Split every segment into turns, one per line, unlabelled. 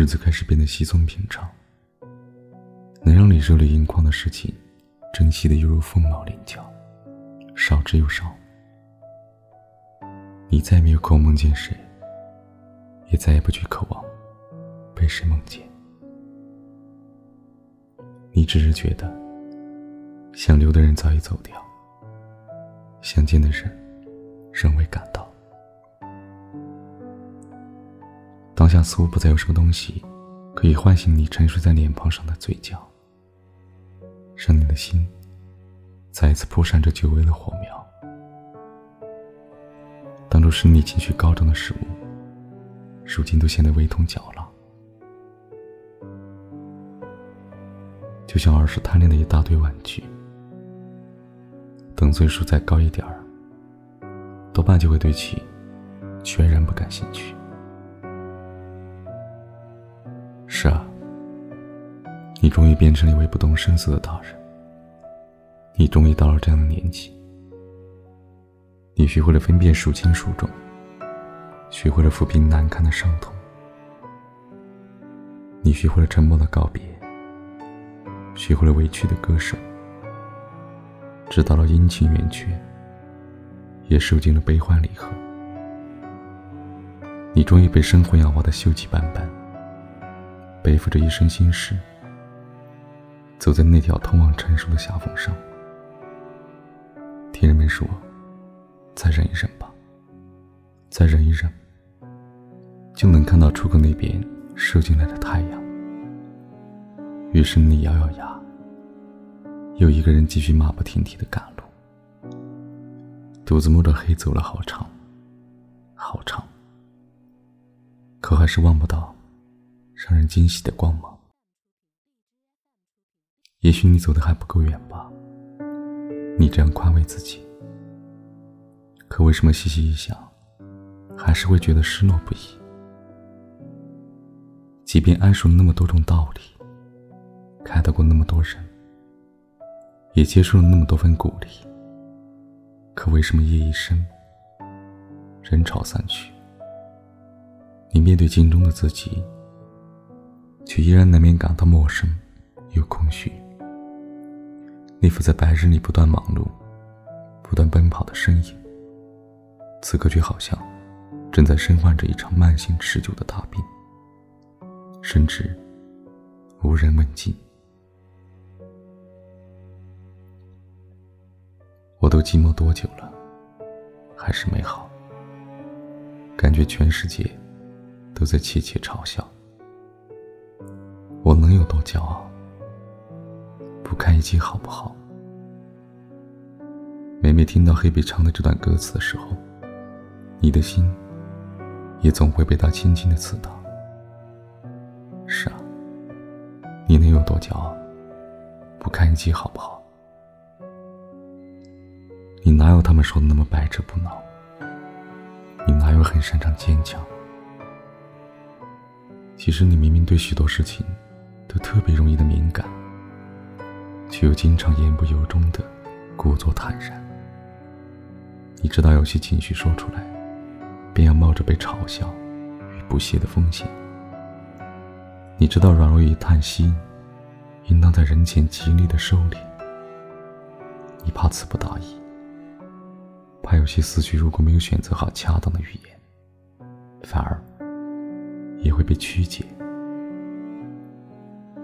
日子开始变得稀松平常。能让你热泪盈眶的事情，珍惜的犹如凤毛麟角，少之又少。你再没有空梦见谁，也再也不去渴望被谁梦见。你只是觉得，想留的人早已走掉，想见的人仍未赶到。当下似乎不再有什么东西，可以唤醒你沉睡在脸庞上的嘴角，让你的心再一次扑闪着久违的火苗。当初使你情绪高涨的事物，如今都显得微痛脚了。就像儿时贪恋的一大堆玩具，等岁数再高一点儿，多半就会对其全然不感兴趣。是啊，你终于变成了一位不动声色的大人。你终于到了这样的年纪，你学会了分辨孰轻孰重，学会了抚平难堪的伤痛，你学会了沉默的告别。学会了委屈的割舍，知道了阴晴圆缺，也受尽了悲欢离合。你终于被生活养活的锈迹斑斑，背负着一身心事，走在那条通往成熟的狭缝上。听人们说，再忍一忍吧，再忍一忍，就能看到出口那边射进来的太阳。于是你咬咬牙，又一个人继续马不停蹄的赶路，独自摸着黑走了好长，好长。可还是望不到让人惊喜的光芒。也许你走的还不够远吧，你这样宽慰自己。可为什么细细一想，还是会觉得失落不已？即便谙熟了那么多种道理。开导过那么多人，也接受了那么多份鼓励，可为什么夜已深，人潮散去，你面对镜中的自己，却依然难免感到陌生又空虚？那副在白日里不断忙碌、不断奔跑的身影，此刻却好像正在身患着一场慢性持久的大病，甚至无人问津。我都寂寞多久了，还是没好。感觉全世界都在窃窃嘲笑。我能有多骄傲？不堪一击好不好？每每听到黑笔唱的这段歌词的时候，你的心也总会被他轻轻的刺到。是啊，你能有多骄傲？不堪一击好不好？你哪有他们说的那么百折不挠？你哪有很擅长坚强？其实你明明对许多事情都特别容易的敏感，却又经常言不由衷的故作坦然。你知道有些情绪说出来，便要冒着被嘲笑与不屑的风险。你知道软弱与叹息，应当在人前极力的收敛。你怕词不达意。怕有些思绪，如果没有选择好恰当的语言，反而也会被曲解。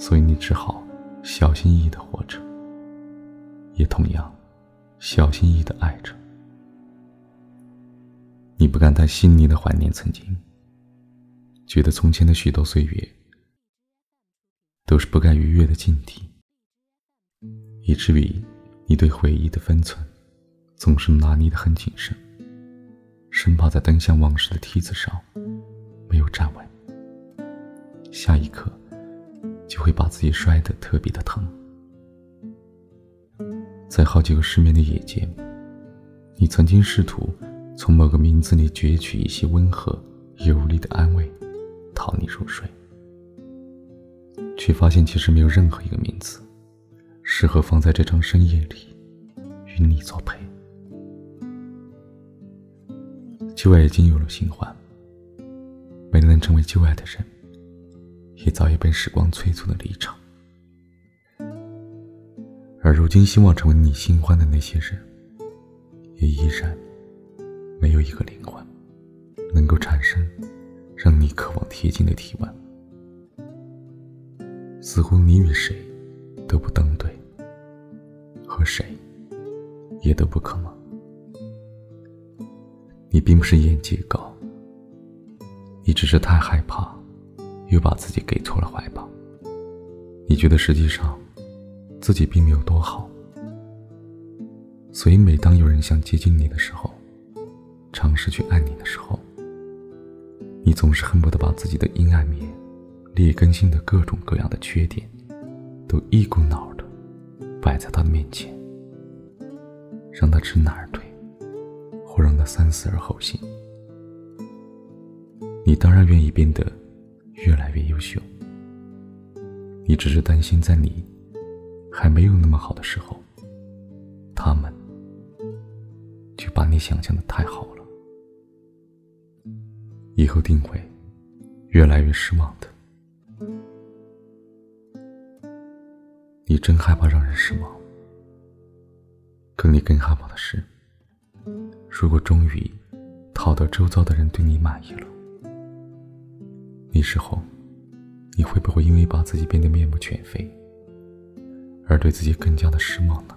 所以你只好小心翼翼的活着，也同样小心翼翼的爱着。你不敢太细腻的怀念曾经，觉得从前的许多岁月都是不该逾越的禁地，以至于你对回忆的分寸。总是拿捏的很谨慎，生怕在登向往事的梯子上没有站稳，下一刻就会把自己摔得特别的疼。在好几个失眠的夜间，你曾经试图从某个名字里攫取一些温和有力的安慰，讨你入睡，却发现其实没有任何一个名字适合放在这场深夜里与你作陪。旧爱已经有了新欢，没能成为旧爱的人，也早已被时光催促的离场。而如今，希望成为你新欢的那些人，也依然没有一个灵魂能够产生让你渴望贴近的体温。似乎你与谁都不登对，和谁也都不可能。你并不是眼界高，你只是太害怕，又把自己给错了怀抱。你觉得实际上自己并没有多好，所以每当有人想接近你的时候，尝试去爱你的时候，你总是恨不得把自己的阴暗面。劣根性的各种各样的缺点，都一股脑的摆在他的面前，让他知难而退，或让他三思而后行。你当然愿意变得越来越优秀，你只是担心在你还没有那么好的时候，他们就把你想象的太好了，以后定会越来越失望的。你真害怕让人失望，可你更害怕的是，如果终于讨得周遭的人对你满意了，那时候你会不会因为把自己变得面目全非，而对自己更加的失望呢？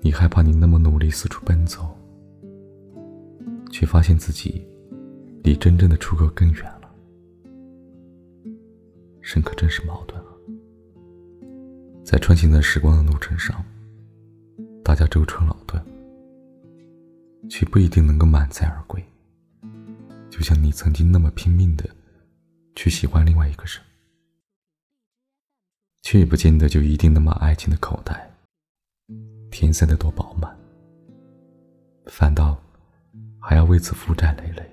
你害怕你那么努力四处奔走，却发现自己离真正的出口更远了。深刻真是矛盾啊！在穿行在时光的路程上，大家舟车劳顿，却不一定能够满载而归。就像你曾经那么拼命的去喜欢另外一个人，却也不见得就一定能把爱情的口袋填塞的多饱满，反倒还要为此负债累累，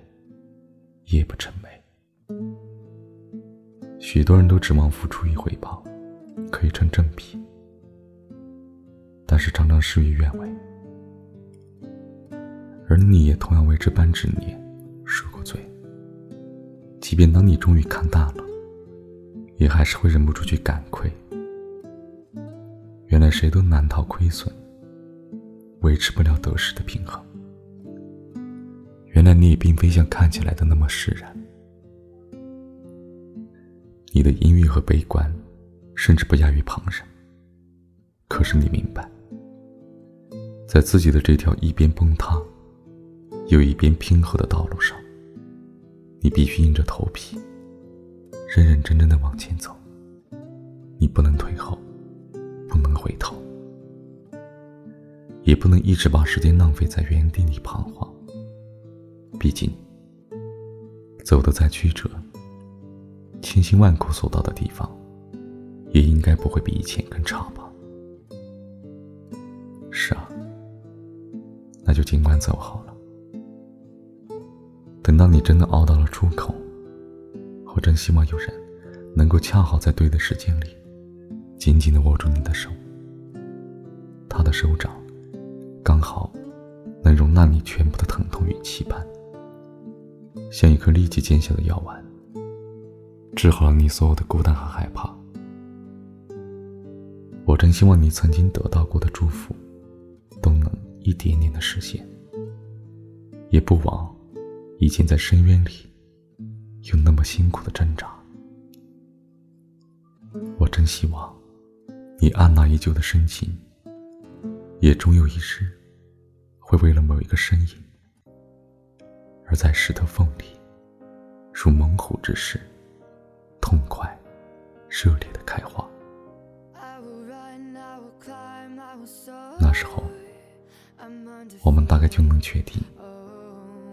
夜不成寐。许多人都指望付出与回报可以成正比，但是常常事与愿违。而你也同样为这般执念。即便当你终于看淡了，也还是会忍不住去感愧。原来谁都难逃亏损，维持不了得失的平衡。原来你也并非像看起来的那么释然。你的阴郁和悲观，甚至不亚于旁人。可是你明白，在自己的这条一边崩塌，又一边平和的道路上，你必须硬着头皮，认认真真的往前走。你不能退后，不能回头，也不能一直把时间浪费在原地里彷徨。毕竟，走得再曲折。千辛万苦所到的地方，也应该不会比以前更差吧？是啊，那就尽管走好。等到你真的熬到了出口，我真希望有人能够恰好在对的时间里，紧紧的握住你的手。他的手掌，刚好能容纳你全部的疼痛与期盼，像一颗立即见效的药丸。治好了你所有的孤单和害怕。我真希望你曾经得到过的祝福，都能一点点的实现。也不枉已经在深渊里有那么辛苦的挣扎。我真希望你按捺已久的深情，也终有一日会为了某一个身影，而在石头缝里，如猛虎之势。痛快、热烈的开花。那时候，我们大概就能确定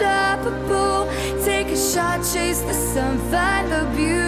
unstoppable. Take a shot, chase the sun, find the beautiful.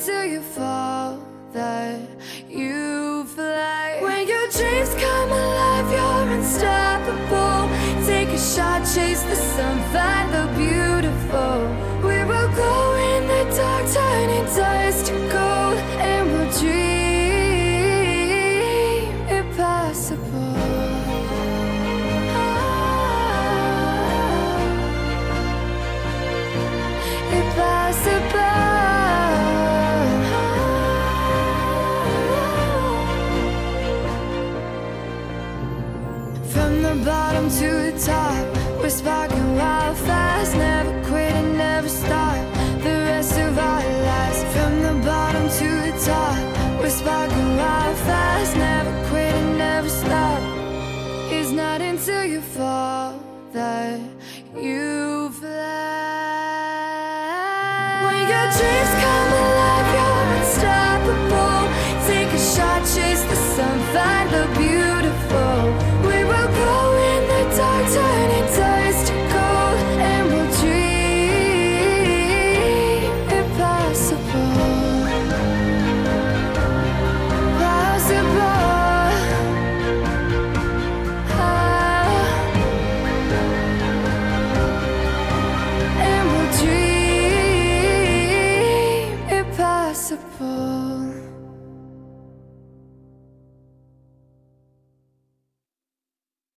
Until you fall that you fly. When your dreams come alive, you're unstoppable. for that you